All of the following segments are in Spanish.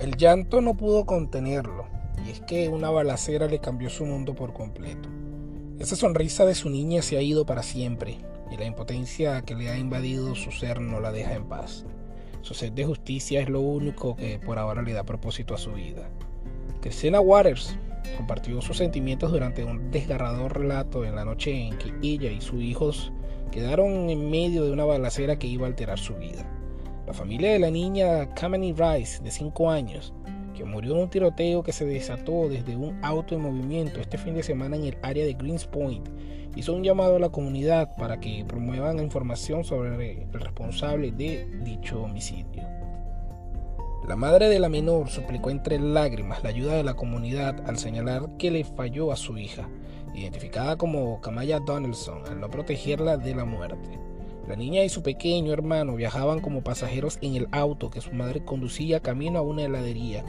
El llanto no pudo contenerlo, y es que una balacera le cambió su mundo por completo. Esa sonrisa de su niña se ha ido para siempre, y la impotencia que le ha invadido su ser no la deja en paz. Su sed de justicia es lo único que por ahora le da propósito a su vida. Christina Waters compartió sus sentimientos durante un desgarrador relato en la noche en que ella y sus hijos quedaron en medio de una balacera que iba a alterar su vida. La familia de la niña Kamini Rice, de 5 años, que murió en un tiroteo que se desató desde un auto en movimiento este fin de semana en el área de Greens Point, hizo un llamado a la comunidad para que promuevan información sobre el responsable de dicho homicidio. La madre de la menor suplicó entre lágrimas la ayuda de la comunidad al señalar que le falló a su hija, identificada como Kamaya Donaldson, al no protegerla de la muerte. La niña y su pequeño hermano viajaban como pasajeros en el auto que su madre conducía camino a una heladería.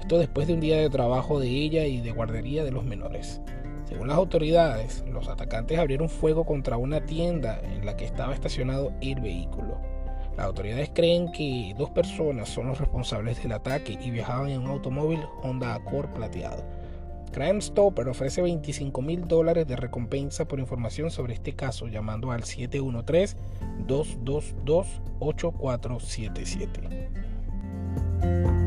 Esto después de un día de trabajo de ella y de guardería de los menores. Según las autoridades, los atacantes abrieron fuego contra una tienda en la que estaba estacionado el vehículo. Las autoridades creen que dos personas son los responsables del ataque y viajaban en un automóvil Honda Accord plateado. Crime Stopper ofrece 25 mil dólares de recompensa por información sobre este caso llamando al 713-222-8477.